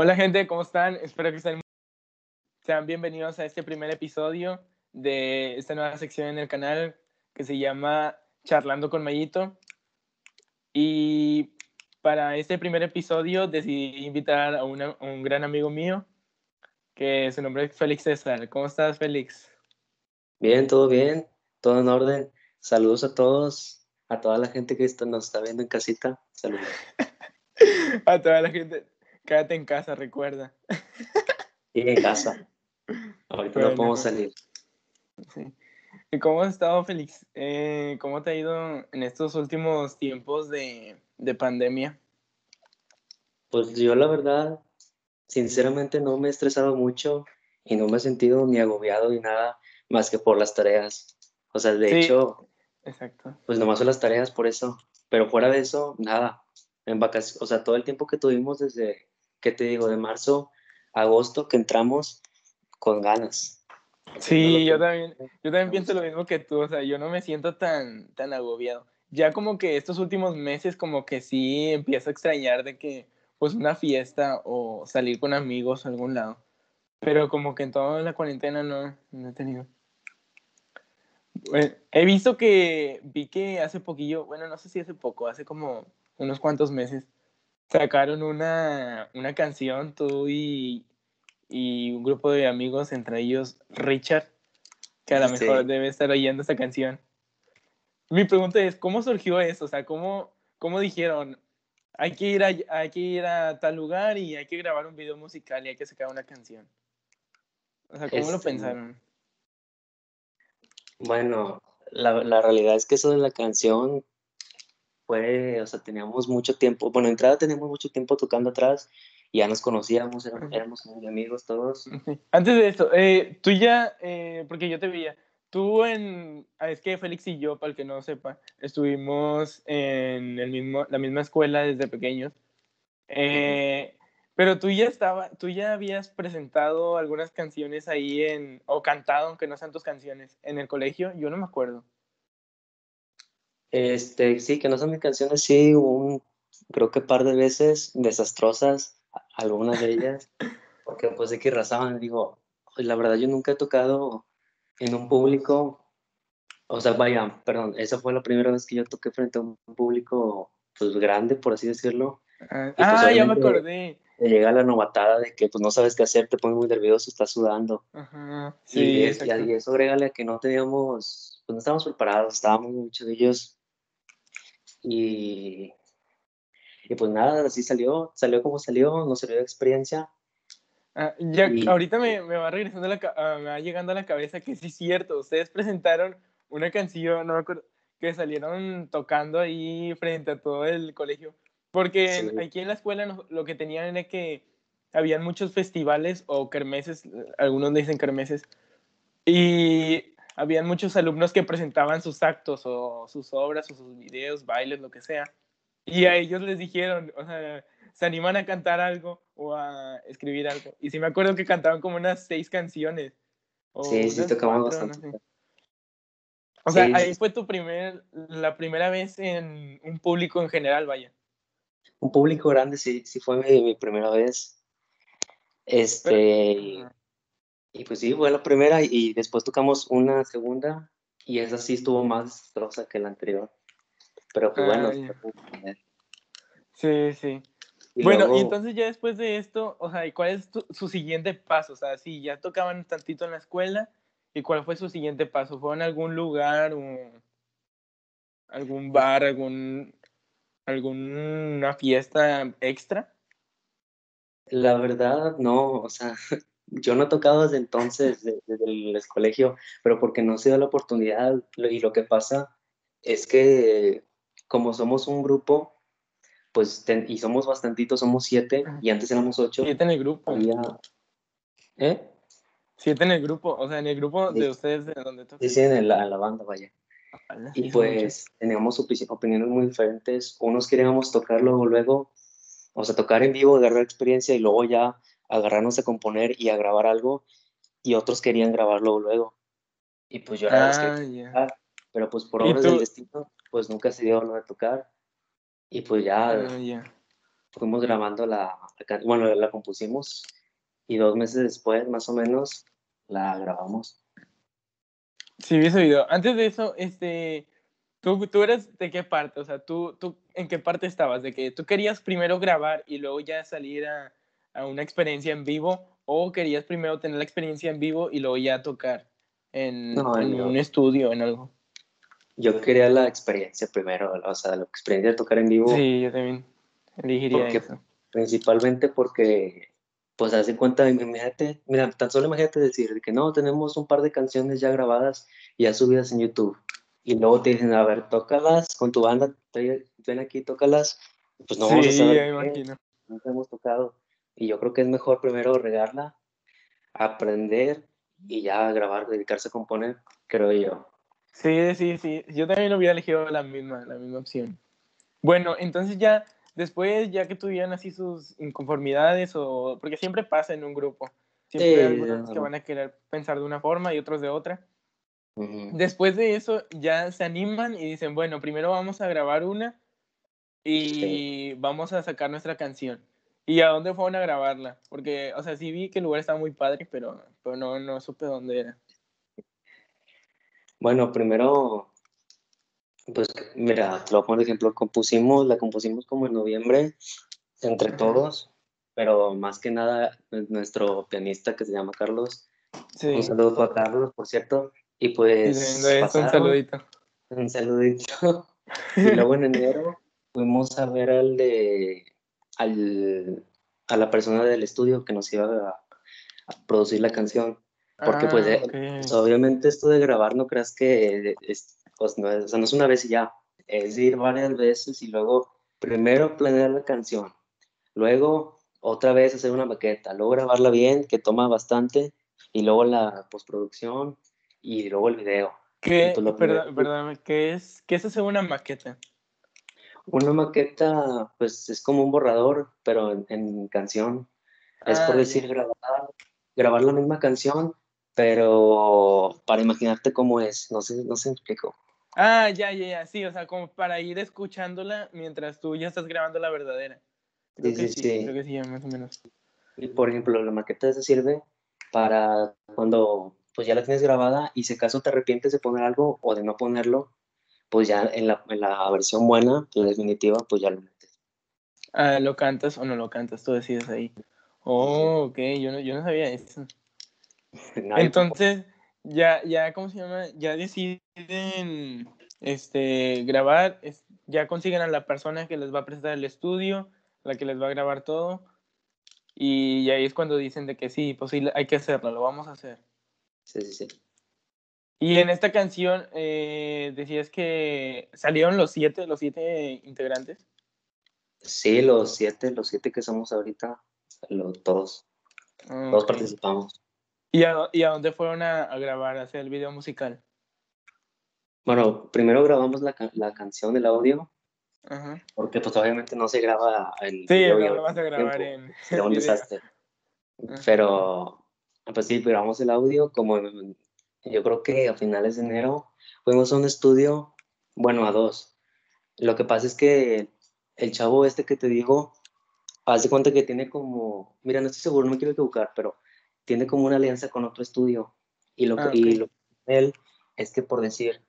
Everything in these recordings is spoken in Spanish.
Hola gente, ¿cómo están? Espero que estén sean bienvenidos a este primer episodio de esta nueva sección en el canal que se llama Charlando con Mayito. Y para este primer episodio decidí invitar a, una- a un gran amigo mío, que su nombre es Félix César. ¿Cómo estás, Félix? Bien, todo bien, todo en orden. Saludos a todos, a toda la gente que está- nos está viendo en casita. Saludos. A toda la gente, quédate en casa, recuerda. Y en casa. Ahorita Bueno, no podemos pues. salir. Sí. ¿Y cómo has estado, Félix? Eh, ¿cómo te ha ido en estos últimos tiempos de, de pandemia? Pues yo la verdad, sinceramente no me he estresado mucho y no me he sentido ni agobiado ni nada más que por las tareas. O sea, de Sí. hecho, Exacto. pues nomás son las tareas por eso. Pero fuera de eso, nada. En vacaciones, o sea, todo el tiempo que tuvimos desde, ¿qué te digo? De marzo a agosto que entramos con ganas. Sí, yo también, yo también pienso lo mismo que tú, o sea, yo no me siento tan, tan agobiado. Ya como que estos últimos meses como que sí empiezo a extrañar de que pues una fiesta o salir con amigos a algún lado. Pero como que en toda la cuarentena no, no he tenido. Bueno, he visto que, vi que hace poquillo, bueno, no sé si hace poco, hace como unos cuantos meses, sacaron una, una canción, tú y, y un grupo de amigos, entre ellos Richard, que a lo Sí. mejor debe estar oyendo esta canción. Mi pregunta es, ¿cómo surgió eso? O sea, ¿cómo, cómo dijeron, hay que, ir a, hay que ir a tal lugar y hay que grabar un video musical y hay que sacar una canción? O sea, ¿cómo lo Este, pensaron? Bueno, la, la realidad es que eso de la canción fue, o sea, teníamos mucho tiempo, bueno, entrada teníamos mucho tiempo tocando atrás, y ya nos conocíamos, éramos, muy amigos todos. Antes de esto, eh, tú ya, eh, porque yo te veía, tú en, ah, es que Félix y yo, para el que no sepa, estuvimos en el mismo, la misma escuela desde pequeños, Eh, pero tú ya estaba, tú ya habías presentado algunas canciones ahí en, o cantado, aunque no sean tus canciones, en el colegio, yo no me acuerdo. Este, sí, que no son mis canciones, sí, hubo un, creo que par de veces desastrosas, algunas de ellas, porque pues de que razaban, digo, pues, la verdad yo nunca he tocado en un público, o sea, vaya, perdón, esa fue la primera vez que yo toqué frente a un público, pues grande, por así decirlo, Ah, Y, pues, ah, ya me acordé. llega la novatada de que pues no sabes qué hacer, te pones muy nervioso, estás sudando. Ajá, y, sí, y a- y eso agrégale a que no teníamos, pues no estábamos preparados, estábamos muchos de ellos. Y, y pues nada, así salió, salió como salió, nos salió de experiencia. Ah, ya, Y- ahorita me, me va regresando la, ah, me va llegando a la cabeza que sí es cierto, ustedes presentaron una canción, no me acuerdo, que salieron tocando ahí frente a todo el colegio, porque Sí. aquí en la escuela nos- lo que tenían era que habían muchos festivales o kermeses, algunos dicen kermeses, y habían muchos alumnos que presentaban sus actos o sus obras o sus videos, bailes, lo que sea, y a ellos les dijeron, o sea, se animan a cantar algo o a escribir algo. Y sí me acuerdo que cantaban como unas seis canciones. O Sí, sí, no bastante. sé. O sea, Sí, ahí fue tu primer, la primera vez en un público en general, vaya. Un público grande, sí, sí fue mi, mi primera vez. Este. Y pues sí, fue la primera y después tocamos una segunda y esa sí estuvo más desastrosa que la anterior. Pero pues bueno. Sí, sí. Y bueno, y entonces ya después de esto, o sea, ¿y cuál es tu- su siguiente paso? O sea, si ya tocaban tantito en la escuela, ¿y cuál fue su siguiente paso? ¿Fue en algún lugar o algún bar, algún alguna fiesta extra? La verdad, no, o sea, yo no he tocado desde entonces, de- desde el colegio, pero porque no se da la oportunidad. Y lo que pasa es que como somos un grupo, pues, ten- y somos bastantitos, somos siete, Ajá. y antes éramos ocho, Siete en el grupo. había... ¿Eh? Siete en el grupo, o sea, en el grupo de ustedes de donde tocan. Sí, sí, en la banda, vaya. Sí Y pues teníamos opi- opiniones muy diferentes. Unos queríamos tocar luego, luego, o sea, tocar en vivo, agarrar experiencia y luego ya agarrarnos a componer y a grabar algo. Y otros querían grabar luego. Y pues yo era que Ah, tocar, pero pues por ¿Y obras del destino, pues nunca se dio lo de tocar. Y pues ya, Ah, ya. fuimos grabando la, la bueno, la compusimos y dos meses después, más o menos, la grabamos. Sí, vi ese video. Antes de eso, este, ¿tú, tú eres de qué parte? O sea, ¿tú, ¿tú en qué parte estabas? ¿De que tú querías primero grabar y luego ya salir a, a una experiencia en vivo? ¿O querías primero tener la experiencia en vivo y luego ya tocar en, No, en yo- un estudio, en algo? Yo quería la experiencia primero, o sea, la experiencia de tocar en vivo, Sí, yo también elegiría Porque- eso. principalmente porque, pues, haz de cuenta, imagínate, mira, tan solo imagínate decir de que no, tenemos un par de canciones ya grabadas y ya subidas en YouTube. Y luego te dicen, a ver, tócalas con tu banda, ven aquí, tócalas. Pues no vamos a saber es, imagino. nunca hemos tocado. Y yo creo que es mejor primero regarla, aprender y ya grabar, dedicarse a componer, creo yo. Sí, sí, sí. Yo también hubiera elegido la misma, la misma opción. Bueno, entonces ya, después, ya que tuvieran así sus inconformidades, o porque siempre pasa en un grupo, siempre Sí, hay algunos que van a querer pensar de una forma y otros de otra. Después de eso, ya se animan y dicen, bueno, primero vamos a grabar una y vamos a sacar nuestra canción. ¿Y a dónde fueron a grabarla? Porque, o sea, sí vi que el lugar estaba muy padre, pero, pero no, no supe dónde era. Bueno, primero, pues mira, lo de ejemplo, compusimos, la compusimos como en noviembre entre todos, pero más que nada pues, nuestro pianista que se llama Carlos, Sí, un saludo para Carlos, por cierto, y pues un saludito. un saludito, y luego en enero fuimos a ver al de, al, a la persona del estudio que nos iba a, a producir la canción, porque pues, Ah, eh, ok. pues, obviamente esto de grabar no creas que es, pues, no, es, o sea, no es una vez y ya, es ir varias veces y luego primero planear la canción, luego otra vez hacer una maqueta, luego grabarla bien, que toma bastante, y luego la postproducción y luego el video. ¿Qué, Y pues perdón, perdóname, ¿qué es, qué es hacer una maqueta? Una maqueta, pues es como un borrador, pero en, en canción. Es por Ah, decir, grabar, grabar la misma canción, pero para imaginarte cómo es. No sé, no sé explico. Ah, ya, ya, ya, sí, o sea, como para ir escuchándola mientras tú ya estás grabando la verdadera. Creo Sí, que sí, sí, creo que sí, más o menos. Y por ejemplo, la maqueta esa sirve para cuando pues ya la tienes grabada y si acaso te arrepientes de poner algo o de no ponerlo, pues ya en la, en la versión buena, la definitiva, pues ya lo metes. Ah, ¿lo cantas o no lo cantas? Tú decides ahí. Oh, ok, yo no, yo no sabía eso. Entonces, ya, ya, ¿cómo se llama? Ya deciden este, grabar, es- ya consiguen a la persona que les va a prestar el estudio, la que les va a grabar todo, y ahí es cuando dicen de que sí, pues sí, hay que hacerlo, lo vamos a hacer. Sí, sí, sí. Y en esta canción eh, decías que salieron los siete, los siete integrantes. Sí, los siete, los siete que somos ahorita, lo- todos, Ah, todos participamos. ¿Y a, y a dónde fueron a, a grabar, a hacer el video musical? Bueno, primero grabamos la, la canción, el audio, Ajá. porque pues obviamente no se graba el Sí, video no lo vas a grabar tiempo, en un desastre. Ajá. Pero, pues sí, grabamos el audio como en- yo creo que a finales de enero fuimos a un estudio, bueno, a dos. Lo que pasa es que el chavo este que te digo, haz de cuenta que tiene como, mira, no estoy seguro, no me quiero equivocar, pero tiene como una alianza con otro estudio. Y lo que, Ah, y ok. lo que él es que por decir,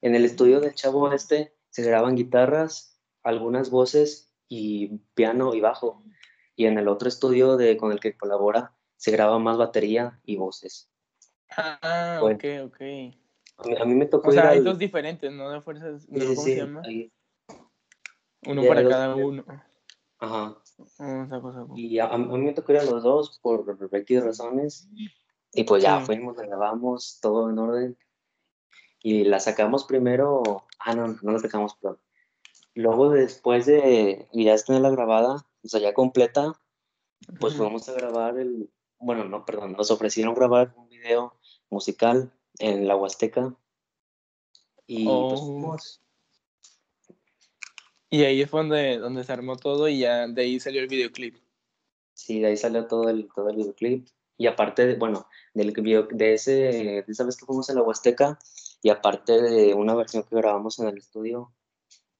en el estudio del chavo este se graban guitarras, algunas voces y piano y bajo. Y en el otro estudio de, con el que colabora se graba más batería y voces. Ah, Bueno. ok, ok. A mí, a mí me tocó O sea, ir hay al... dos diferentes, ¿no? De fuerzas, ¿no? sí, ¿cómo sí, se llama? ahí- Uno ya para dos cada uno. Ajá. Saco, saco. Y a, a mí me tocó ir a los dos por respectivas razones. Y pues ya Sí. fuimos, la grabamos, todo en orden. Y la sacamos primero. Ah, no, no la sacamos, pero. Luego, después de ya tenerla grabada, o sea, ya completa, pues fuimos a grabar el. Bueno, no, perdón, nos ofrecieron grabar un video musical en la Huasteca. Y pues Oh. fuimos. Y ahí fue donde, donde se armó todo y ya de ahí salió el videoclip. Sí, de ahí salió todo el, todo el videoclip. Y aparte, de- bueno, del video, de, ese, de esa vez que fuimos a la Huasteca, y aparte de una versión que grabamos en el estudio.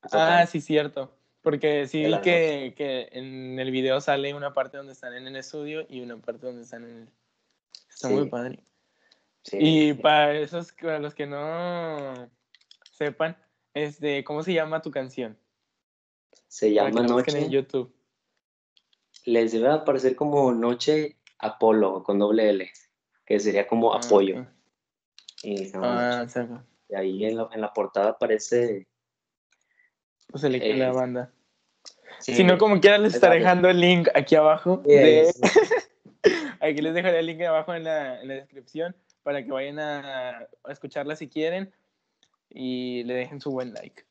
Ah, total. sí, cierto. Porque sí vi que, que en el video sale una parte donde están en el estudio y una parte donde están en el... Está muy padre. Sí. Y para esos, para los que no sepan, este, ¿cómo se llama tu canción? Se llama la busquen en Noche. YouTube. Les debe aparecer como Noche Apolo con doble L, que sería como Ah, apoyo. Y Ah, Noche. Y ahí en la, en la portada aparece. Pues el, Eh, la banda. sí, si no, como quiera, les es estaré dejando el link aquí abajo. de- Aquí les dejaré el link abajo en la, en la descripción para que vayan a, a escucharla si quieren y le dejen su buen like.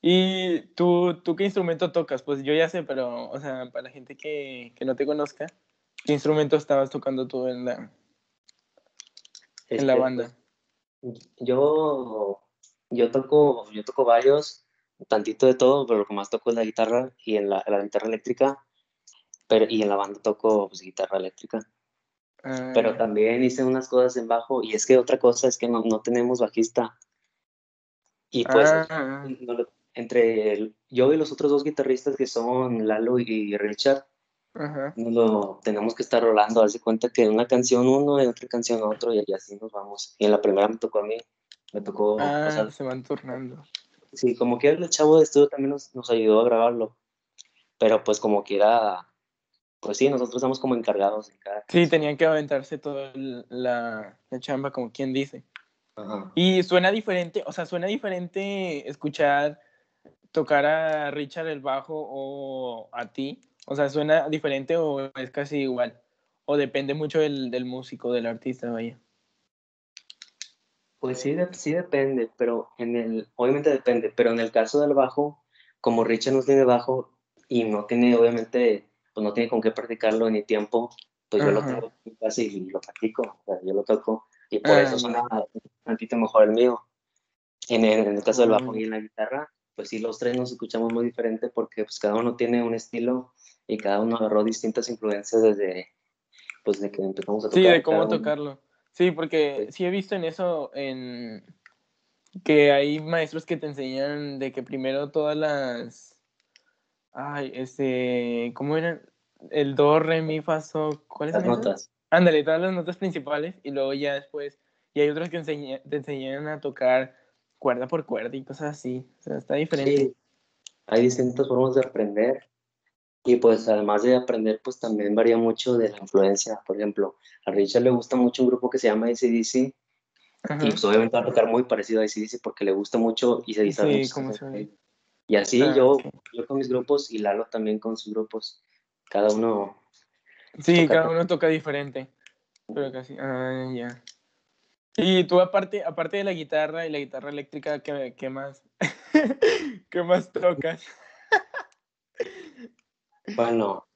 ¿Y tú, tú qué instrumento tocas? Pues yo ya sé, pero, o sea, para la gente que, que no te conozca, ¿qué instrumento estabas tocando tú en la, en la este, banda? pues, yo, yo toco, yo toco varios, tantito de todo, pero lo que más toco es la guitarra y en la, la guitarra eléctrica, pero, y en la banda toco pues, guitarra eléctrica. Ah, Pero también hice unas cosas en bajo, y es que otra cosa es que no, no tenemos bajista. Y pues ah, no entre el- yo y los otros dos guitarristas que son Lalo y Richard, ajá. lo tenemos que estar rolando, darse cuenta que una canción uno y otra canción otro y, así nos vamos. Y en la primera me tocó a mí, me tocó, Ah, se van turnando. Sí, como que el chavo de estudio también nos, nos ayudó a grabarlo, pero pues como quiera, pues sí, nosotros estamos como encargados en cada Sí, tenían que aventarse toda el- la, la chamba, como quien dice. Ajá. Y suena diferente, o sea, suena diferente escuchar tocar a Richard el bajo o a ti. O sea, suena diferente o es casi igual. O depende mucho del, del músico, del artista, vaya. Pues sí, de- sí depende, pero en el, obviamente depende, pero en el caso del bajo, como Richard no tiene bajo y no tiene, obviamente, pues no tiene con qué practicarlo ni tiempo, pues yo lo tengo en casa y lo practico, o sea, yo lo toco y por Ah, eso suena un tantito mejor el mío. En el, en el caso del bajo Mm. y en la guitarra, pues sí, los tres nos escuchamos muy diferente porque pues cada uno tiene un estilo y cada uno agarró distintas influencias desde, pues de que empezamos a tocar. Sí, de cómo tocarlo. Sí, porque sí he visto en eso, en que hay maestros que te enseñan de que primero todas las... Ay, este... ¿Cómo eran? El do, re, mi, fa, sol. ¿Cuáles Las notas. Ándale, todas las notas principales y luego ya después, y hay otros que enseña- te enseñan a tocar cuerda por cuerda y cosas así. O sea, está diferente. Sí, hay distintas formas de aprender y pues además de aprender pues también varía mucho de la influencia. Por ejemplo, a Richard le gusta mucho un grupo que se llama ACDC Ajá. y pues obviamente va a tocar muy parecido a ACDC porque le gusta mucho y se sabe Sí, se. Y así Ah, yo, yo con mis grupos y Lalo también con sus grupos. Cada uno, Sí, toca cada uno toca diferente. Pero casi. Ah, ya. Y tú, aparte, aparte de la guitarra y la guitarra eléctrica, ¿qué, qué más? ¿Qué más tocas? Bueno,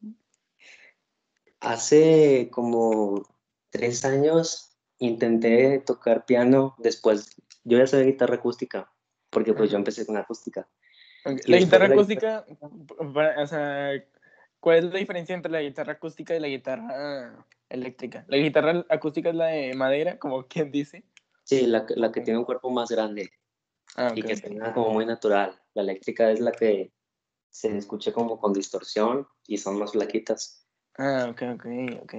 hace como tres años intenté tocar piano después. Yo ya sabía guitarra acústica porque pues yo empecé con acústica. La guitarra acústica, o sea, ¿cuál es la diferencia entre la guitarra acústica y la guitarra eléctrica? La guitarra acústica es la de madera, como quien dice. Sí, la, que- la que Ok. tiene un cuerpo más grande Ah, y que suena como muy natural. La eléctrica es la que se escucha como con distorsión y son más flaquitas. Ah, ok, ok, ok.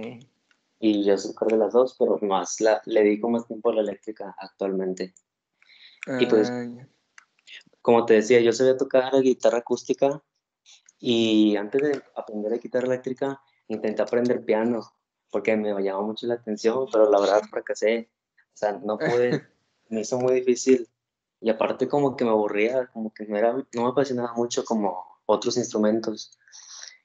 Y yo soy de las dos, pero más la, le dedico más tiempo a la eléctrica actualmente. Y pues- Ah. Como te decía, yo sabía tocar guitarra acústica y antes de aprender la guitarra eléctrica intenté aprender piano porque me llamaba mucho la atención, pero la verdad fracasé. O sea, no pude, me hizo muy difícil y aparte como que me aburría, como que no, era, no me apasionaba mucho como otros instrumentos.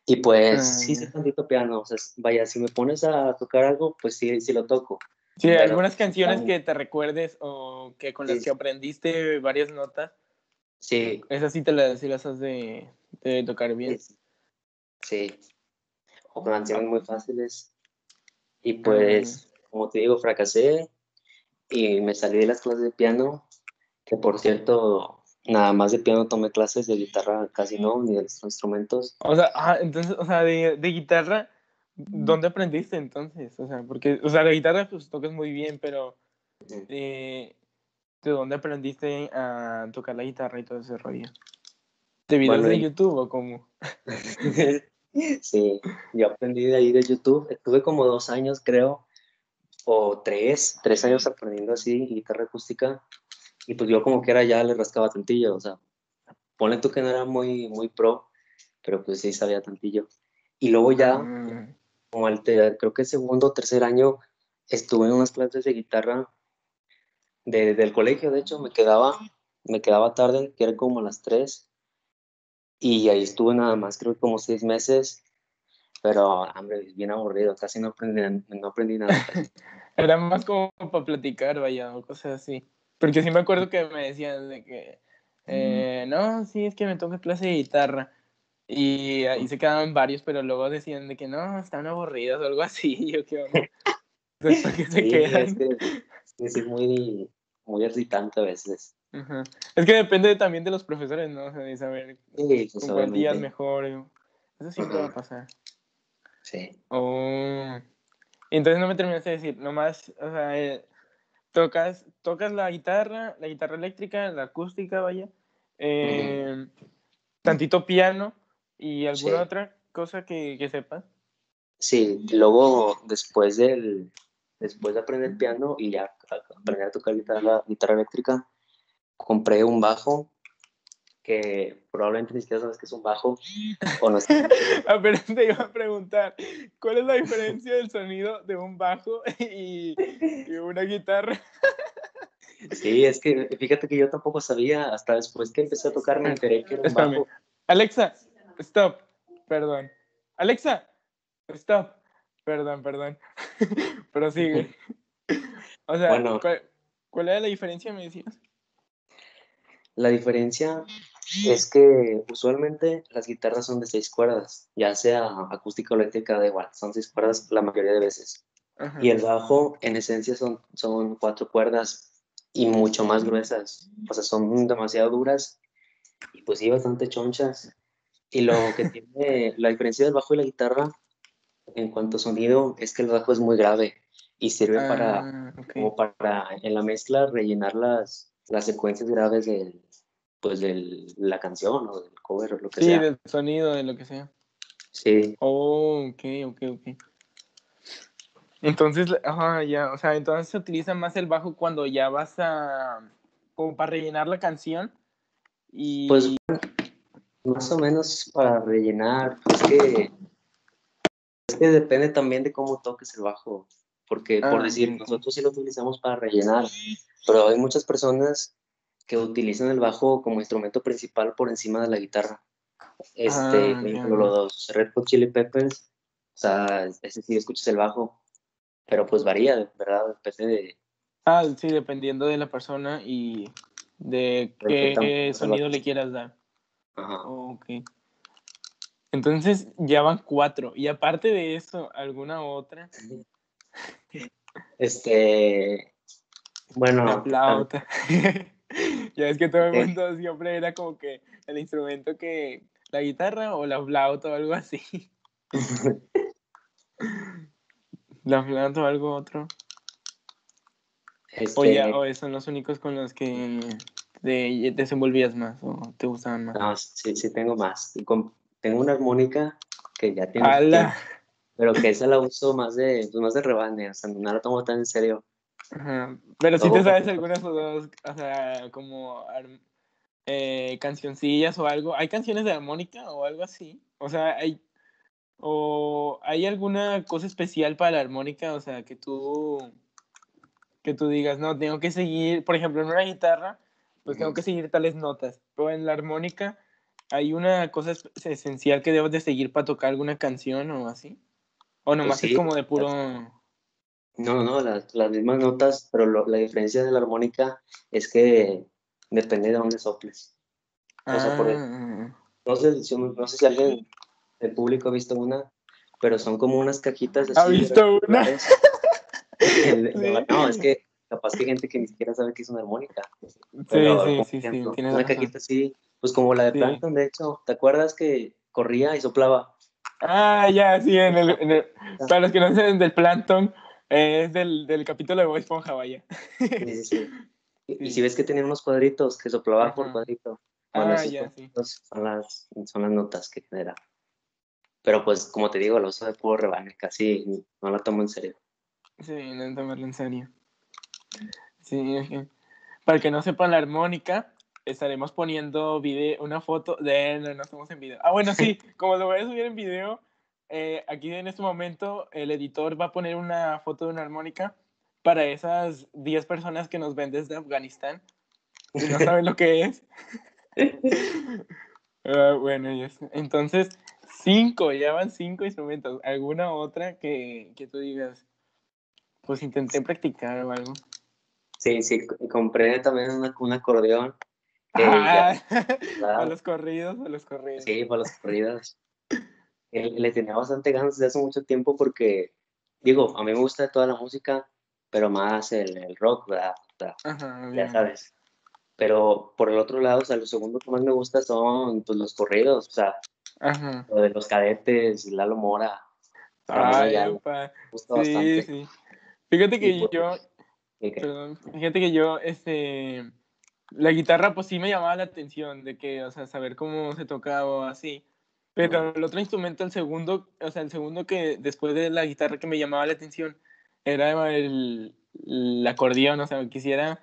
Y pues Ah, sí sé tantito piano, o sea, vaya, si me pones a tocar algo, pues sí, sí lo toco. Sí, Pero, algunas canciones que te recuerdes o que con las Sí. que aprendiste varias notas, Sí, esas sí te las, sí las has de, de tocar bien. Sí. Sí. O canciones muy fáciles. Y pues, como te digo, fracasé y me salí de las clases de piano, que por cierto, nada más de piano tomé clases de guitarra, casi no, ni de los instrumentos. O sea, ah, entonces, o sea, de, de guitarra, ¿dónde aprendiste entonces? O sea, porque, o sea, la guitarra pues tocas muy bien, pero eh, ¿de dónde aprendiste a tocar la guitarra y todo ese rollo? ¿De videos Bueno, de YouTube o cómo? sí, yo aprendí de ahí de YouTube. Estuve como dos años, creo, o tres, tres años aprendiendo así guitarra acústica. Y pues yo como que era ya le rascaba tantillo, o sea, ponle tú que no era muy, muy pro, pero pues sí sabía tantillo. Y luego ya, Mm, como el creo que segundo o tercer año, estuve en unas clases de guitarra de- del colegio, de hecho, me quedaba, me quedaba tarde, que era como a las tres, y ahí estuve nada más, creo que como seis meses, pero, hombre, bien aburrido, casi no aprendí, no aprendí nada. Era más como para platicar, vaya, o cosas así. Porque sí me acuerdo que me decían de que, eh, no, sí, es que me toca clase de guitarra. Y ahí se quedaban varios, pero luego decían de que no, están aburridos o algo así. Yo, ¿qué onda? Entonces, ¿para qué se Sí, quedan? es que es muy, muy irritante a veces. Ajá. Es que depende también de los profesores, ¿no? O sea, de saber Sí, pues, con cuál día es obviamente, mejor. y- Eso siempre va a pasar. sí. Oh. Entonces no me terminaste de decir, nomás, o sea, eh, tocas, tocas la guitarra, la guitarra eléctrica, la acústica, vaya, eh, tantito piano y alguna Sí. otra cosa que, que sepas. Sí, luego después del después de aprender piano y ya aprender a tocar guitarra, guitarra eléctrica, compré un bajo que probablemente ni siquiera sabes que es un bajo o no sé. Ah, te iba a preguntar, ¿cuál es la diferencia del sonido de un bajo y, y una guitarra? Sí, es que fíjate que yo tampoco sabía, hasta después que empecé a tocar me enteré que era un Espérame. bajo. Alexa, stop, perdón. Alexa, stop, perdón, perdón. Pero sigue. O sea, Bueno. ¿cuál, cuál era la diferencia, me decías? La diferencia es que usualmente las guitarras son de seis cuerdas, ya sea acústica o eléctrica, da igual, son seis cuerdas la mayoría de veces. Ajá. Y el bajo, en esencia, son, son cuatro cuerdas y mucho más gruesas. O sea, son demasiado duras y pues sí, bastante chonchas. Y lo que tiene la diferencia del bajo y la guitarra en cuanto a sonido es que el bajo es muy grave y sirve para, Ah, como para en la mezcla rellenar las, las secuencias graves del, pues de la canción o del cover o lo que Sí, sea. del sonido, de lo que sea. Sí, Oh, ok, ok, ok. Entonces, ajá, ya, o sea, entonces se utiliza más el bajo cuando ya vas a, como para rellenar la canción y... pues más o menos para rellenar. Es que, es que depende también de cómo toques el bajo. Porque, por Ah, decir, ok. nosotros sí lo utilizamos para rellenar, pero hay muchas personas que utilizan el bajo como instrumento principal por encima de la guitarra. Este, Ah, por ejemplo, entiendo. los Red Hot Chili Peppers, o sea, ese sí escuchas el bajo, pero pues varía, ¿verdad? Depende de, Ah, sí, dependiendo de la persona y de qué sonido le quieras dar. ajá. Ok. Entonces ya van cuatro. Y aparte de eso, ¿alguna otra? Este, bueno, La flauta. ya es que todo el mundo siempre era como que el instrumento que. La guitarra o la flauta o algo así. La flauta o algo otro. este, O ya, o son los únicos con los que te desenvolvías más o te gustaban más. no, sí, sí tengo más. Tengo una armónica que ya tiene pero que esa la uso más de, pues más de rebane, o sea, no la tomo tan en serio. Ajá. Pero sí Todo te sabes algunas o dos, o sea, como eh, cancioncillas o algo. ¿Hay canciones de armónica o algo así? O sea, hay o hay alguna cosa especial para la armónica, o sea, que tú que tú digas, no, tengo que seguir, por ejemplo, en una guitarra, pues tengo que seguir tales notas, pero en la armónica hay una cosa es- esencial que debes de seguir para tocar alguna canción o así. O nomás es sí, como de puro No, no, las, las mismas notas, pero lo- la diferencia de la armónica es que depende de dónde soples. O sea, por Ah, No sé, si- no sé si alguien del público ha visto una, pero son como unas cajitas ¿Ha así visto una? rectangulares. El- Sí. No, es que capaz que hay gente que ni siquiera sabe que es una armónica. Sí, Pero, sí, sí, sí, Una razón. cajita así, pues como la de Sí. Plankton, de hecho. ¿Te acuerdas que corría y soplaba? Ah, ya, sí, en el, en el- para los que no saben del Plankton, es del, del capítulo de Bob Esponja, vaya. Sí, sí, sí. Y, si ves que tenía unos cuadritos, que soplaba por cuadrito. Bueno, Ah, ya, son las, son las notas que genera. Pero pues, como te digo, lo uso de puro rebane, casi no la tomo en serio. Sí, no tomarlo en serio. Sí, para que no sepan la armónica, estaremos poniendo video, una foto de no, no estamos en video. Ah, bueno, sí, como lo voy a subir en video, eh, aquí en este momento el editor va a poner una foto de una armónica para esas 10 personas que nos ven desde Afganistán y no saben lo que es. Ah, bueno, entonces, cinco, ya van cinco instrumentos. ¿Alguna otra que, que tú digas? Pues intenté practicar o algo. Sí, sí, compré también una- un acordeón. que Ah, ya- a los corridos, a los corridos. Sí, para los corridos. Le tenía bastante ganas desde hace mucho tiempo porque, digo, a mí me gusta toda la música, pero más el, el rock, ¿verdad? Ajá, ya sabes. Pero por el otro lado, o sea, lo segundo que más me gusta son pues, los corridos, o sea, Ajá. lo de los cadetes, Lalo Mora, Ay, Ayala, me gusta Sí, bastante. sí. Fíjate que Y, pues, yo, ¿y perdón, fíjate que yo, este, la guitarra pues sí me llamaba la atención de que, o sea, saber cómo se tocaba o así. Pero el otro instrumento, el segundo, o sea, el segundo que después de la guitarra que me llamaba la atención era el, el acordeón, o sea, quisiera,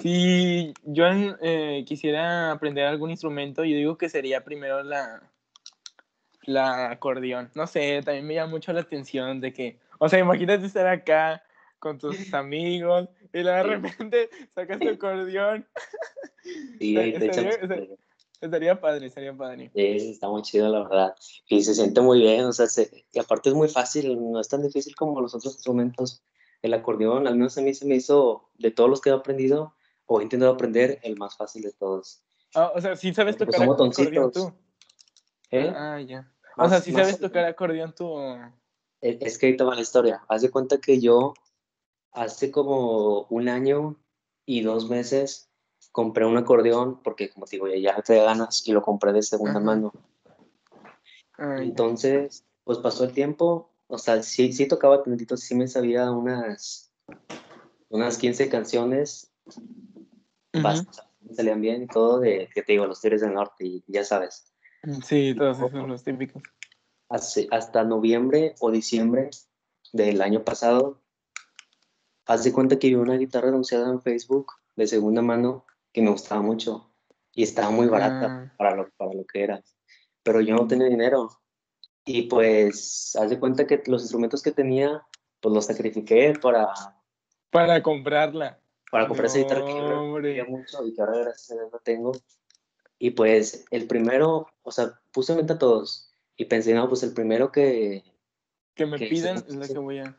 si yo eh, quisiera aprender algún instrumento, yo digo que sería primero la, la acordeón. No sé, también me llama mucho la atención de que, o sea, imagínate estar acá con tus amigos y de repente sacas tu acordeón. Sí, ahí te estaría- Estaría padre, estaría padre. Sí, está muy chido, la verdad. Y se siente muy bien, o sea, se- y aparte es muy fácil, no es tan difícil como los otros instrumentos. El acordeón, al menos a mí se me hizo, de todos los que he aprendido o he intentado aprender, el más fácil de todos. Ah, o sea, sí sabes Pues tocar son acordeón tú. ¿Eh? Ah, ya. O sea, sí más sabes tocar acordeón tú. Es es que ahí te va la historia. Haz de cuenta que yo hace como un año y dos meses compré un acordeón porque, como te digo, ya te ganas y lo compré de segunda mano. Ya. Entonces, pues pasó el tiempo, o sea, sí, sí tocaba tantito, sí me sabía unas, unas 15 canciones, Ujú. bast- me salían bien y todo, de, que te digo, los Tigres del Norte, y ya sabes. Sí, todos esos son los típicos. Hace- hasta noviembre o diciembre del año pasado, haz de cuenta que vi una guitarra anunciada en Facebook de segunda mano que me gustaba mucho y estaba muy barata Ah. para, lo, para lo que era, pero yo no tenía dinero y pues haz de cuenta que los instrumentos que tenía pues los sacrifiqué para, Para comprarla. para comprar esa guitarra que yo No, mucho y que ahora gracias a Dios la tengo. Y pues el primero, o sea, puse en venta todos y pensé, no, pues el primero que, Que me que piden es sí. que voy a.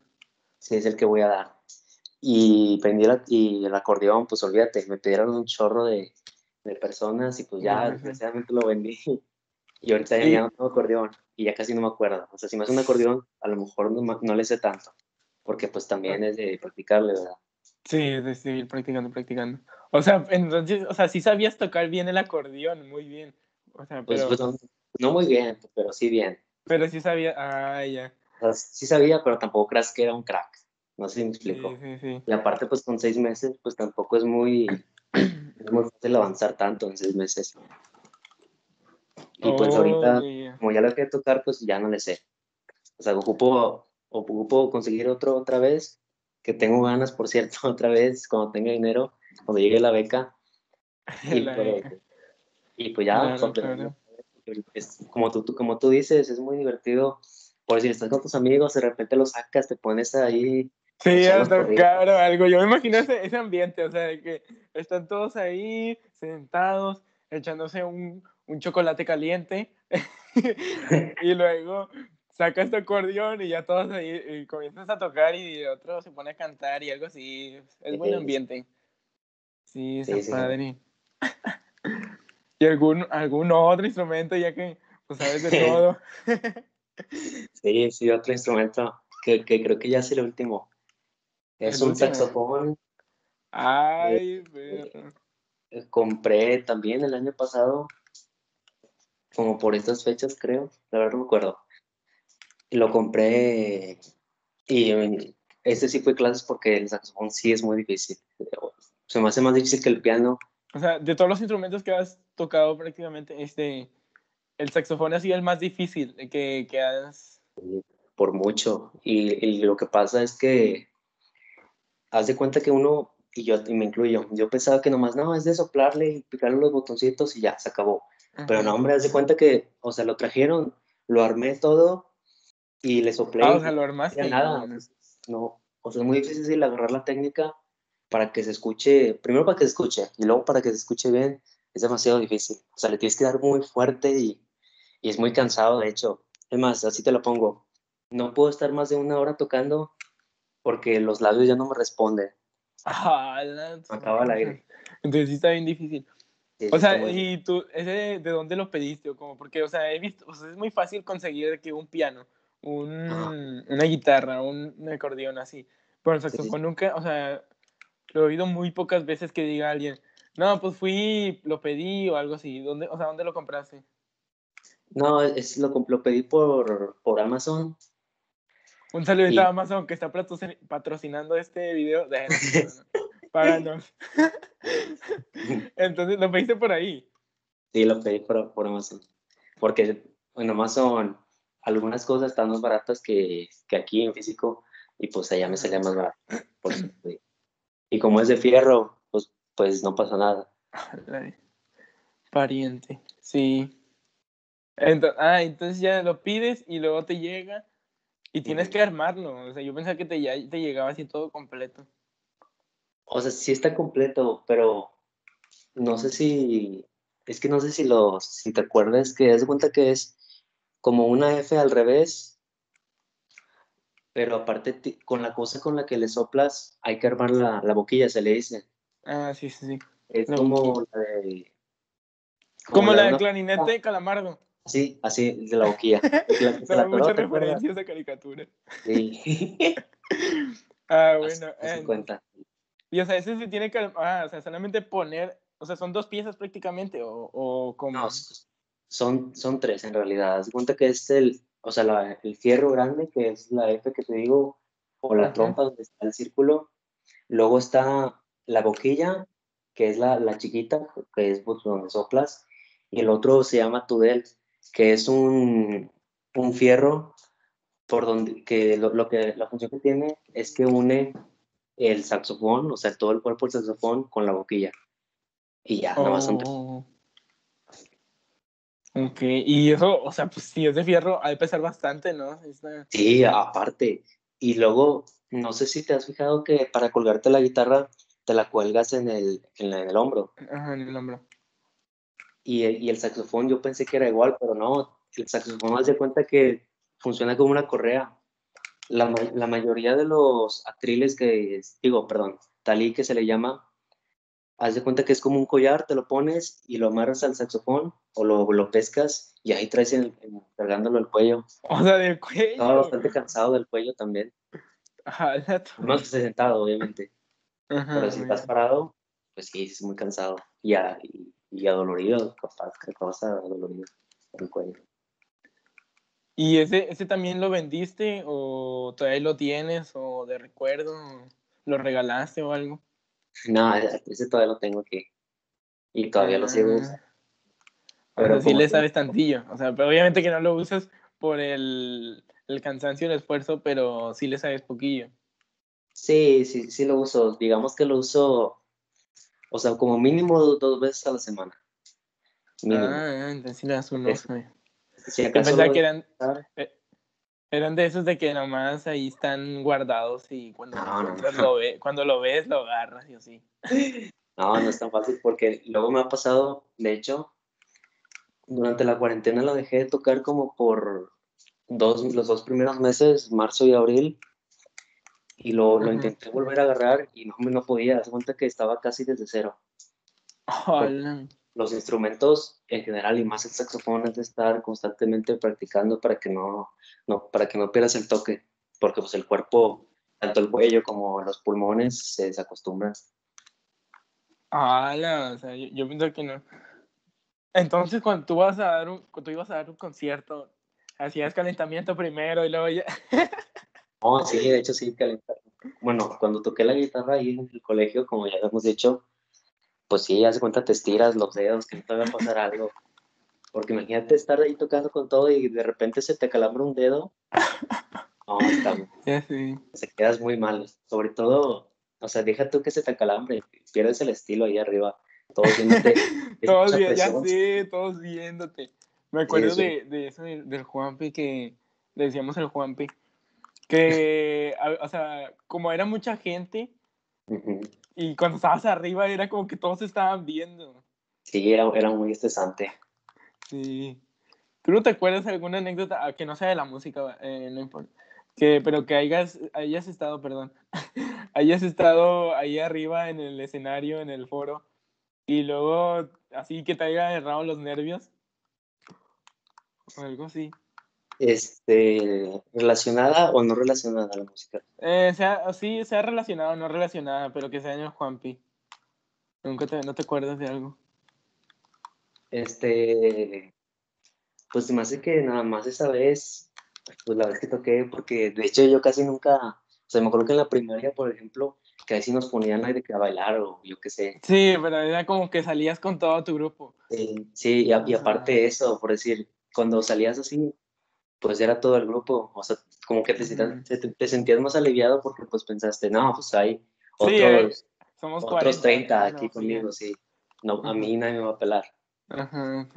sí es el que voy a dar. Y prendí la- y el acordeón, pues olvídate, me pidieron un chorro de, de personas y pues ya, desgraciadamente lo vendí. Y ahorita ya, Y- ya no tengo acordeón y ya casi no me acuerdo. O sea, si me hace un acordeón, a lo mejor no, no le sé tanto, porque pues también es de practicarle, ¿verdad? Sí, de seguir practicando, practicando. O sea, entonces, o sea, sí sabías tocar bien el acordeón, muy bien. O sea, Pues, pero, pues, no, no muy bien, pero sí bien. pero sí sabía. Ah, ya. O sea, sí sabía, pero tampoco creas que era un crack. No sé si me Sí, explico. sí, sí. Y aparte, pues con seis meses, pues tampoco es muy, es muy fácil avanzar tanto en seis meses. Y pues Oh, ahorita, ya. como ya lo quería tocar, pues ya no le sé. O sea, ocupo, ocupo conseguir otro otra vez, que tengo ganas, por cierto, otra vez, cuando tenga dinero, cuando llegue la beca. Y, La pues, beca. y pues ya, Claro, claro. es- como, tú, tú- como tú dices, es muy divertido. Por si estás con tus amigos, de repente lo sacas, te pones ahí. Sí, echar a los corridos. tocar o algo. Yo me imagino ese, ese ambiente, o sea, de que están todos ahí sentados, echándose un, un chocolate caliente y luego sacas tu acordeón y ya todos ahí y comienzas a tocar y otro se pone a cantar y algo así. Es buen ambiente. Sí, Sí, está sí. padre. ¿Y algún, algún otro instrumento ya que pues sabes de todo? Sí, sí, otro instrumento que, que creo que ya es el último. Es un saxofón. Ay, perro. eh, Compré también el año pasado, como por estas fechas, creo. La verdad no me acuerdo. Lo compré y eh, este sí fue clases porque el saxofón sí es muy difícil. Se me hace más difícil que el piano O sea, de todos los instrumentos que has tocado prácticamente, este, el saxofón ha sido el más difícil que, que has... Por mucho. Y, y, lo que pasa es que, haz de cuenta que uno, y yo y me incluyo, yo pensaba que nomás, no, es de soplarle y picarle los botoncitos y ya, se acabó. Pero no, hombre, haz de cuenta que, o sea, lo trajeron, lo armé todo y le soplé. Ah, o sea, lo armaste. Nada, no, o sea, es muy difícil agarrar la técnica para que se escuche, primero para que se escuche y luego para que se escuche bien, es demasiado difícil. O sea, le tienes que dar muy fuerte y, y es muy cansado, de hecho. Es más, así te lo pongo. No puedo estar más de una hora tocando porque los labios ya no me responden. Ah, me acaba el aire. Entonces sí está bien difícil. o sea, ¿y tú, ese de dónde lo pediste? O como, porque, o sea, he visto, o sea, es muy fácil conseguir que un piano, un, una guitarra, un, un, acordeón así. Pero el saxofón nunca, o sea, lo he oído muy pocas veces que diga alguien, no, pues fui, lo pedí o algo así. ¿Dónde, o sea, ¿dónde lo compraste? No, es, lo, lo pedí por, por Amazon. Un saludito a Amazon que está patrocinando este video. De... Para Entonces, ¿lo pediste por ahí? Sí, lo pedí por, por Amazon. Porque en Amazon algunas cosas están más baratas que, que aquí en físico y pues allá me salía más barato. Y como es de fierro, pues, pues no pasa nada. Pariente, sí. Entonces, ah, entonces ya lo pides y luego te llega y tienes que armarlo. O sea, yo pensaba que te, ya te llegaba así todo completo. O sea, sí está completo, pero no sé si. Es que no sé si lo. Si te acuerdas que das cuenta que es como una F al revés pero aparte con la cosa con la que le soplas hay que armar la, la boquilla, se le dice. Ah, sí, sí, sí. Es como la de... Como, la, de clarinete de Calamardo. Sí, así, de la boquilla. Son muchas referencias de caricatura. Sí. ah, bueno. Cuenta. Y o sea, ese se tiene que... Ah, o sea, solamente poner... O sea, son dos piezas prácticamente, o, o como... No, son, son tres en realidad. Haz cuenta que es el, o sea, el fierro grande, que es la F que te digo, o la trompa donde está el círculo. Luego está la boquilla, que es la, la chiquita, que es donde soplas. Y el otro se llama tudel, que es un, un fierro por donde, que lo, lo, que la función que tiene es que une el saxofón, o sea, todo el cuerpo del saxofón con la boquilla. Y ya, nada más son oh. Ok, y eso, o sea, pues si es de fierro, ha de pesar bastante, ¿no? Sí, aparte. Y luego, no sé si te has fijado que para colgarte la guitarra te la cuelgas en el, en, el hombro. Ajá, en el hombro. Y, y, el saxofón yo pensé que era igual, pero no. El saxofón hace cuenta que funciona como una correa. La, la mayoría de los atriles que, digo, perdón, talí que se le llama, haz de cuenta que es como un collar, te lo pones y lo amarras al saxofón o lo, lo pescas y ahí traes el, cargándolo el cuello. O sea, del cuello. Estaba bastante cansado del cuello también. Ajá, Más que sentado, obviamente. Pero si estás parado, pues sí, es muy cansado. Y, a, y, adolorido, capaz que cosa adolorido el cuello. ¿Y ese, ese también lo vendiste o todavía lo tienes o de recuerdo? ¿Lo regalaste o algo? No, ese todavía lo tengo aquí. Y todavía lo sigo usando. Ah. Pero sí le sabes tantillo. O sea, pero obviamente que no lo usas por el, el cansancio y el esfuerzo, pero sí le sabes poquillo. Sí, sí, sí lo uso. Digamos que lo uso, o sea, como mínimo dos veces a la semana. Ah, entonces sí le das un uso. Si acaso que eran, eran de esos de que nomás ahí están guardados y cuando, Lo, ve, cuando lo ves lo agarras y así. No, no es tan fácil porque luego me ha pasado, de hecho, durante la cuarentena lo dejé de tocar como por dos, los dos primeros meses, marzo y abril, y lo, lo intenté volver a agarrar y no, no podía, se cuenta que estaba casi desde cero. Hola los instrumentos en general y más el saxofón es de estar constantemente practicando para que no, no, para que no pierdas el toque, porque pues el cuerpo, tanto el cuello como los pulmones se desacostumbran. Ah, o sea, yo, pienso que no. Entonces, cuando tú vas a dar un, cuando tú ibas a dar un concierto, hacías calentamiento primero y luego ya. no, sí, de hecho sí, calentamiento. Bueno, cuando toqué la guitarra ahí en el colegio, como ya hemos dicho, pues sí, hace cuenta te estiras los dedos, que no te va a pasar algo. Porque imagínate estar ahí tocando con todo y de repente se te calambra un dedo. No, está, Ya sí. se quedas muy mal. Sobre todo, o sea, deja tú que se te calambre, pierdes el estilo ahí arriba. Todos viéndote. Todos vi- ya presión. sé, todos viéndote. Me acuerdo sí. De, de eso del, del Juanpi que le decíamos el Juanpi. Que, o sea, como era mucha gente y cuando estabas arriba era como que todos estaban viendo. Sí, era, era muy estresante. Sí. ¿Tú no te acuerdas de alguna anécdota ah, que no sea de la música? eh, no importa. Que, pero que hayas, hayas estado, perdón, hayas estado ahí arriba en el escenario, en el foro, y luego así que te haya agarrado los nervios. O algo así. Este, ¿relacionada o no relacionada a la música? Eh, sea, sí, sea relacionado o no relacionada, pero que sea en el Juanpi. Nunca te, no te acuerdas de algo. Este, pues me hace que nada más esa vez, pues la vez que toqué, porque de hecho yo casi nunca, o sea, me acuerdo que en la primaria, por ejemplo, que ahí sí nos ponían ahí de que a bailar o yo qué sé. Sí, pero era como que salías con todo tu grupo. Sí, sí, y, a- y aparte de eso, por decir, cuando salías así, pues era todo el grupo, o sea, como que te, sentías- Ujú. te, te sentías más aliviado porque pues pensaste, no, pues hay Sí, eh, otros, Somos otros 40, 30 ah, aquí no, conmigo, sí. No, a mí nadie me va a pelar. Ajá,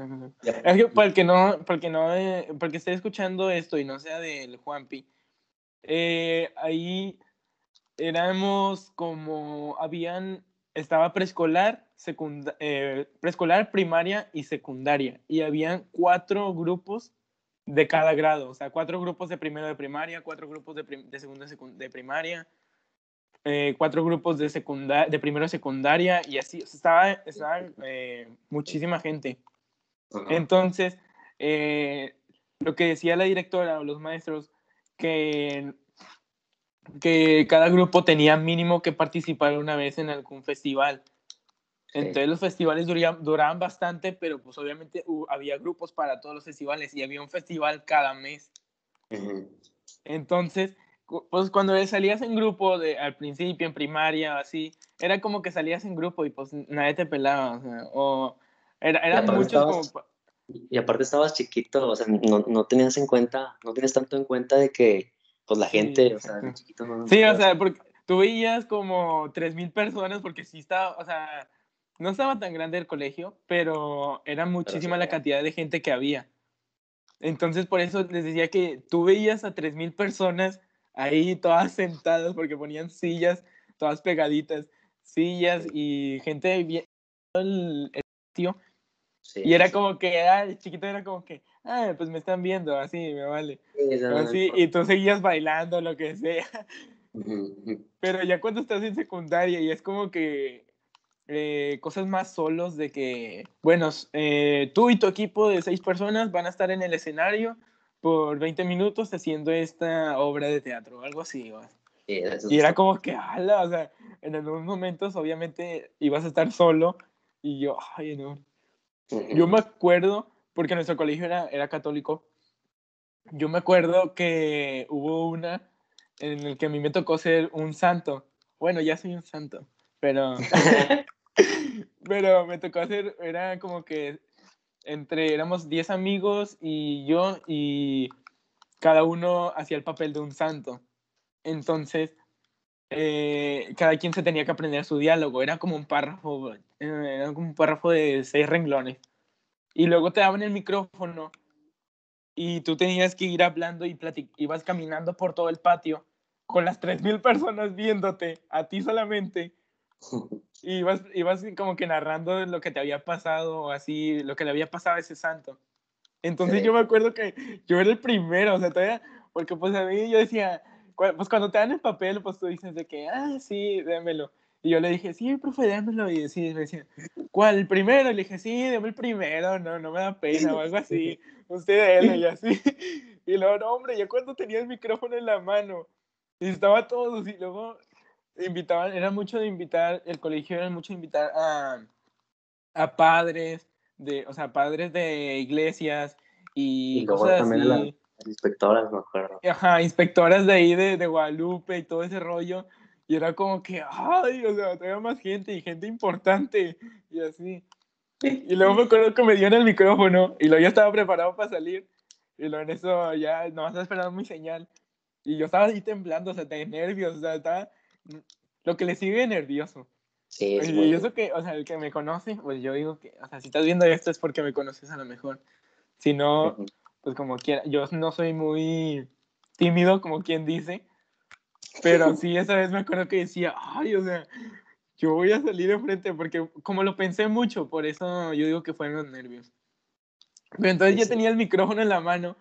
Es que para el que no, para el que no, eh, para el que esté escuchando esto y no sea del Juanpi, eh, ahí éramos como, habían, estaba preescolar, secunda- eh, preescolar, primaria y secundaria, y habían cuatro grupos de cada grado, o sea, cuatro grupos de primero de primaria, cuatro grupos de, prim- de segundo de, de primaria, eh, cuatro grupos de, secunda de primero de secundaria, y así, o sea, estaba, estaba eh, muchísima gente. Entonces, eh, lo que decía la directora o los maestros, que, que cada grupo tenía mínimo que participar una vez en algún festival. Sí. Entonces los festivales duraban, duraban bastante, pero pues obviamente hu- había grupos para todos los festivales y había un festival cada mes. Ujú. Entonces, cu- pues cuando salías en grupo de, al principio, en primaria o así, era como que salías en grupo y pues nadie te pelaba. O, sea, o era, eran muchos estabas- como... Y aparte estabas chiquito, o sea, no, no tenías en cuenta, no tienes tanto en cuenta de que, pues la Sí, gente, o sea, de chiquito no... Sí, o sea, porque tú veías como 3.000 personas, porque sí estaba, o sea, no estaba tan grande el colegio, pero era muchísima la cantidad de gente que había. Entonces, por eso les decía que tú veías a 3.000 personas ahí todas sentadas, porque ponían sillas todas pegaditas, sillas y gente bien el, sí, Y era sí, como que, ah, el chiquito era como que, ah, pues me están viendo, así, me vale. sí, Así, y tú seguías bailando, lo que sea. Pero ya cuando estás en secundaria y es como que eh, cosas más solos de que, bueno, eh, tú y tu equipo de seis personas van a estar en el escenario por 20 minutos haciendo esta obra de teatro o algo así. Y era como que, ala, o sea, en algunos momentos obviamente ibas a estar solo y yo, ay, no. Yo me acuerdo, porque nuestro colegio era, era católico, yo me acuerdo que hubo una en el que a mí me tocó ser un santo. Bueno, ya soy un santo, pero, pero me tocó hacer, era como que entre, éramos 10 amigos y yo, y cada uno hacía el papel de un santo. Entonces, eh, cada quien se tenía que aprender su diálogo, era como un párrafo, eh, era como un párrafo de seis renglones. Y luego te daban el micrófono y tú tenías que ir hablando y ibas caminando por todo el patio con las 3.000 personas viéndote, a ti solamente, y ibas, ibas como que narrando lo que te había pasado o así, lo que le había pasado a ese santo. Entonces Sí. yo me acuerdo que yo era el primero, o sea, todavía, porque pues a mí yo decía, pues cuando te dan el papel, pues tú dices de que, ah, sí, démelo. Y yo le dije, sí, profe, démelo. Y sí, me decía, ¿cuál? ¿El primero? Y le dije, sí, dame el primero, no, no me da pena o algo así. Usted déle y así. Y luego, no, hombre, ya cuando tenía el micrófono en la mano y estaba todos y luego invitaban, era mucho de invitar, el colegio era mucho de invitar a, a padres, de, o sea, padres de iglesias y, Y luego cosas también así. la- las inspectoras, me acuerdo. Ajá, inspectoras de ahí de, de Guadalupe y todo ese rollo. Y era como que, ay, o sea, todavía más gente y gente importante y así. Y luego me acuerdo que me dieron el micrófono y luego ya estaba preparado para salir. Y luego en eso ya no vas a esperar mi señal. Y yo estaba ahí temblando, o sea, de nervios, o sea, estaba lo que le sigue nervioso. Sí, es y muy- eso que, o sea, el que me conoce, pues yo digo que, o sea, si estás viendo esto es porque me conoces a lo mejor. Si no, pues como quiera, yo no soy muy tímido, como quien dice, pero sí, esa vez me acuerdo que decía, ay, o sea, yo voy a salir de frente, porque como lo pensé mucho, por eso yo digo que fueron los nervios. Pero entonces Sí, ya sí. tenía el micrófono en la mano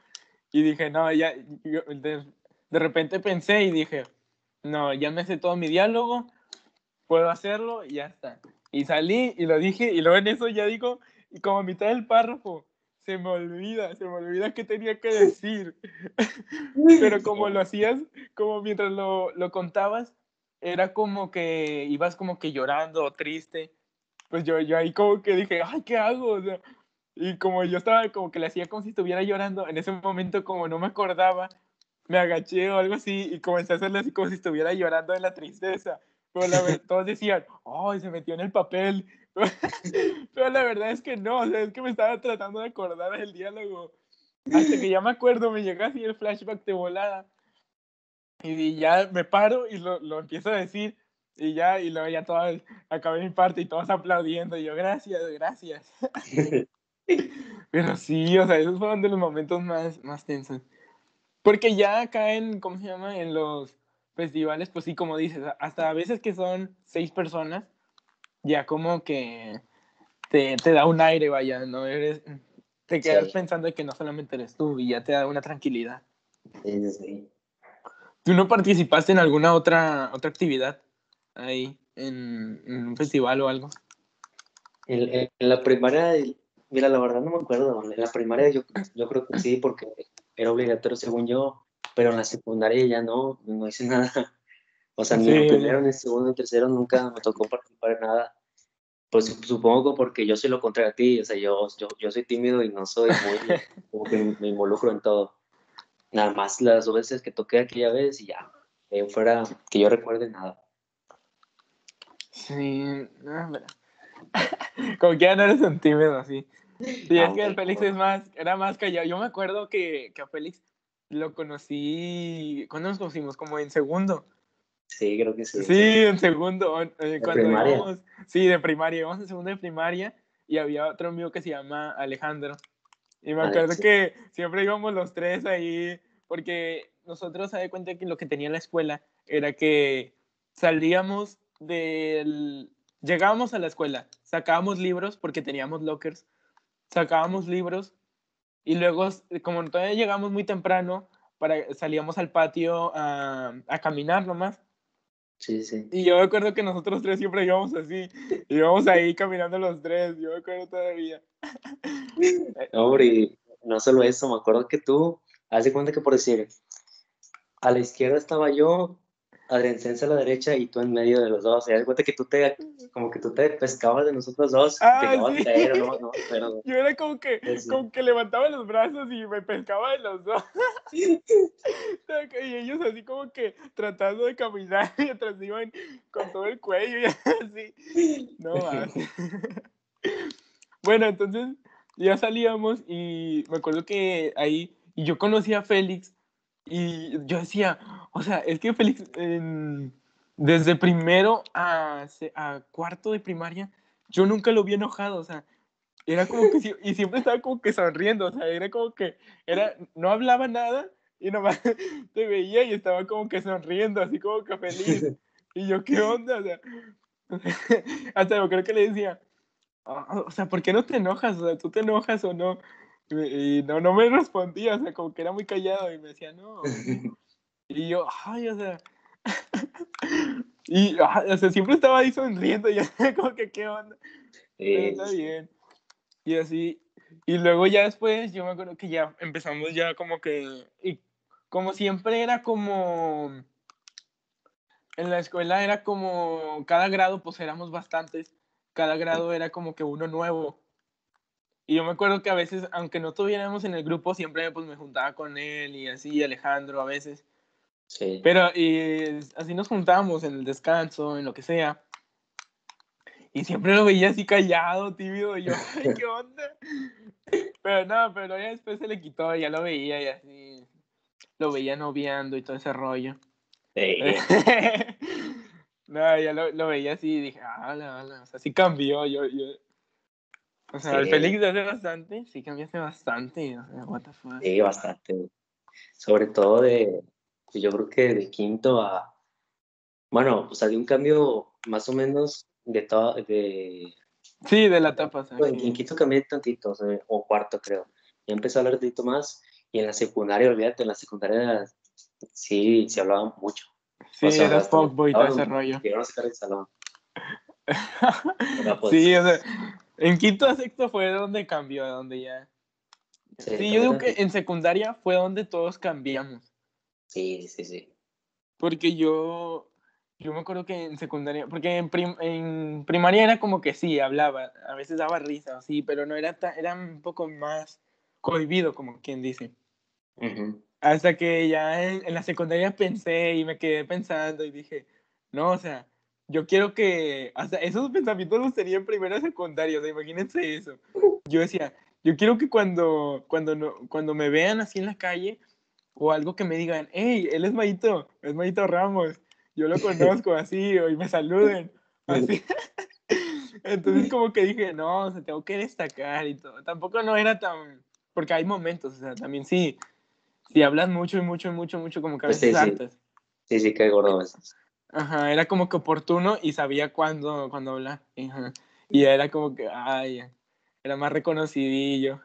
y dije, no, ya, yo- de, de repente pensé y dije, no, ya me sé todo mi diálogo, puedo hacerlo y ya está. Y salí y lo dije y luego en eso ya digo, y como a mitad del párrafo, se me olvida, se me olvida qué tenía que decir. Pero como lo hacías, como mientras lo, lo contabas, era como que ibas como que llorando triste. Pues yo, yo ahí como que dije, ay, ¿qué hago? O sea, y como yo estaba como que le hacía como si estuviera llorando, en ese momento como no me acordaba, me agaché o algo así y comencé a hacerle así como si estuviera llorando de la tristeza. Pero la verdad, todos decían, ay, se metió en el papel. Pero la verdad es que no, o sea, es que me estaba tratando de acordar del diálogo. Hasta que ya me acuerdo, me llega así el flashback de volada. Y ya me paro y lo, lo empiezo a decir. Y ya, y luego ya todas, acabé mi parte y todos aplaudiendo. Y yo, gracias, gracias. Pero sí, o sea, esos fueron de los momentos más, más tensos. Porque ya acá en, ¿cómo se llama? En los festivales, pues sí, como dices, hasta a veces que son seis personas, ya como que te, te da un aire, vaya, ¿no? Eres, te quedas Sí. pensando que no solamente eres tú y ya te da una tranquilidad. Sí, sí, sí. ¿Tú no participaste en alguna otra, otra actividad ahí, en, en un festival o algo? En, en- en la primaria, mira, la verdad no me acuerdo. En la primaria yo, yo creo que sí, porque era obligatorio según yo, pero en la secundaria ya no, no hice nada. O sea, ni en primero, ni en segundo, ni en tercero nunca me tocó participar en nada. Pues supongo porque yo soy lo contrario a ti, o sea, yo, yo, yo soy tímido y no soy muy, como que me involucro en todo. Nada más las dos veces que toqué aquella vez y ya, eh, fuera que yo recuerde nada. Sí, no, pero- como que ya no eres un tímido así. Sí, es No, que el Félix es más, era más callado. Yo me acuerdo que, que a Félix lo conocí, ¿cuándo nos conocimos? Como en segundo. Sí, creo que sí. Sí, en segundo. eh, cuando primaria? íbamos, sí, de primaria. Íbamos en segundo de primaria y había otro amigo que se llama Alejandro. Y me Ah, acuerdo que siempre íbamos los tres ahí, porque nosotros se cuenta que lo que tenía la escuela era que salíamos del... Llegábamos a la escuela, sacábamos libros porque teníamos lockers, sacábamos libros y luego, como todavía llegamos muy temprano, para, salíamos al patio a, a caminar nomás. Sí, sí. Y yo me acuerdo que nosotros tres siempre íbamos así, íbamos ahí caminando los tres, yo me acuerdo todavía. Hombre, y no solo eso, me acuerdo que tú, haz de cuenta que por decir, a la izquierda estaba yo, Adrián Sense a la derecha y tú en medio de los dos. Y de cuenta que tú te, como que tú te pescabas de nosotros dos, Ah, sí. pero no, no, pero Yo era como que, Sí, como que levantaba los brazos y me pescaba de los dos. y ellos así como que tratando de caminar mientras iban con todo el cuello y así. No más. bueno, entonces ya salíamos y me acuerdo que ahí, y yo conocí a Félix y yo decía, o sea, es que Félix desde primero a, a cuarto de primaria, yo nunca lo vi enojado, o sea, era como que, y siempre estaba como que sonriendo, o sea, era como que, era, no hablaba nada y nomás te veía y estaba como que sonriendo, así como que feliz. Y yo, ¿qué onda? O sea, hasta yo creo que le decía, "Ah, o sea, ¿por qué no te enojas? O sea, ¿tú te enojas o no? Y, no, no me respondía, o sea, como que era muy callado y me decía, no. Y yo, ay, o sea. Y, ah, o sea, siempre estaba ahí sonriendo, yo, como que, ¿qué onda? Eh, está bien. Y así. Y luego ya después, yo me acuerdo que ya empezamos ya como que. Y como siempre era como. En la escuela era como. Cada grado, pues éramos bastantes. Cada grado era como que uno nuevo. Y yo me acuerdo que a veces, aunque no estuviéramos en el grupo, siempre pues me juntaba con él y así, Alejandro a veces. Sí. Pero y así nos juntábamos en el descanso, en lo que sea. Y siempre lo veía así callado, tímido, y yo, ay, ¿qué onda? Pero no, pero ya después se le quitó, ya lo veía y así, lo veía noviando y todo ese rollo. Sí. no, ya lo, lo, veía así y dije, ah, la, la, o sea, sí cambió, yo, yo. O sea, el Sí. Félix de hace bastante, sí cambiaste bastante, o sea, what the fuck. Sí, bastante. Sobre todo de, pues yo creo que de quinto a, bueno, o sea, de un cambio más o menos de todo, de, Sí, de la tapa, o sea, en, sí. en quinto cambié tantito, o, sea, o cuarto creo. Ya empecé a hablar tantito más y en la secundaria, olvídate, en la secundaria sí, se hablaba mucho. Sí, O sea, eras fuckboy y todo ese rollo. A sacar el salón. Pues, sí, o sea, en quinto a sexto fue donde cambió, donde ya. Sí, yo digo que en secundaria fue donde todos cambiamos. Sí, sí, sí. Porque yo, yo me acuerdo que en secundaria, porque en, prim- en primaria era como que sí, hablaba, a veces daba risa, sí, pero no era tan, era un poco más cohibido, como quien dice. Hasta que ya en, en la secundaria pensé y me quedé pensando y dije, no, o sea, yo quiero que, hasta esos pensamientos los tenía en primera secundaria, o sea, imagínense eso. Yo decía, yo quiero que cuando, cuando, no, cuando me vean así en la calle o algo que me digan, hey, él es Mayito, es Mayito Ramos, yo lo conozco así, o y me saluden, así. Entonces como que dije, no, o sea, tengo que destacar y todo. Tampoco no era tan, porque hay momentos, o sea, también sí, si hablas mucho y mucho y mucho, mucho, como que a Pues veces sí, sí. hartas. Sí, sí, cae gordo a veces. Ajá, era como que oportuno y sabía cuándo, cuándo hablar. Ajá. Y era como que, ay, era más reconocidillo.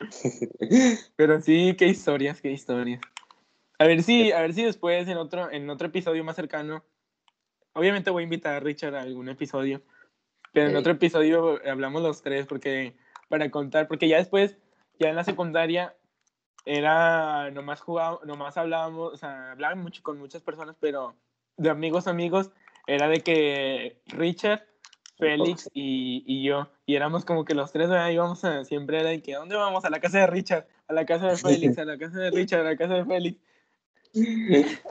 Pero sí, qué historias, qué historias. A ver si, a ver si después en otro, en otro episodio más cercano, obviamente voy a invitar a Richard a algún episodio, pero en otro episodio hablamos los tres porque para contar, porque ya después, ya en la secundaria era nomás jugábamos, nomás hablábamos, o sea, hablaba mucho con muchas personas, pero de amigos amigos era de que Richard, Félix y, y yo, y éramos como que los tres ¿verdad? íbamos a, siempre era de que, ¿a dónde vamos? A la casa de Richard, a la casa de Félix, a la casa de Richard, a la casa de Félix.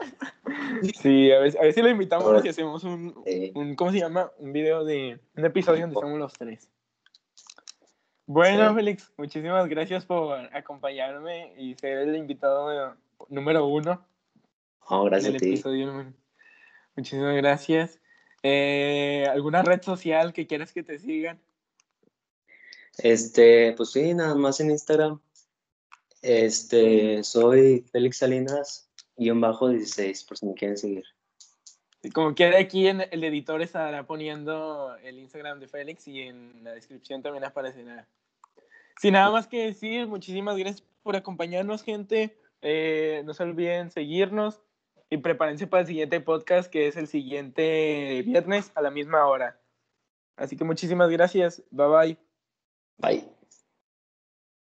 Sí, a ver, a ver si lo invitamos y hacemos un, un, ¿cómo se llama? Un video de, un episodio donde estamos los tres. Bueno, Sí. Félix, muchísimas gracias por acompañarme y ser el invitado número uno No, gracias del a ti. episodio número. Muchísimas gracias. Eh, ¿Alguna red social que quieras que te sigan? Este, pues sí, nada más en Instagram. Este, soy Félix Salinas, guion bajo 16, por si me quieren seguir. Y Como quiera, aquí en el editor estará poniendo el Instagram de Félix y en la descripción también aparecerá. Sin nada más que decir, muchísimas gracias por acompañarnos, gente. Eh, no se olviden seguirnos y prepárense para el siguiente podcast, que es el siguiente viernes a la misma hora. Así que muchísimas gracias. Bye bye. Bye.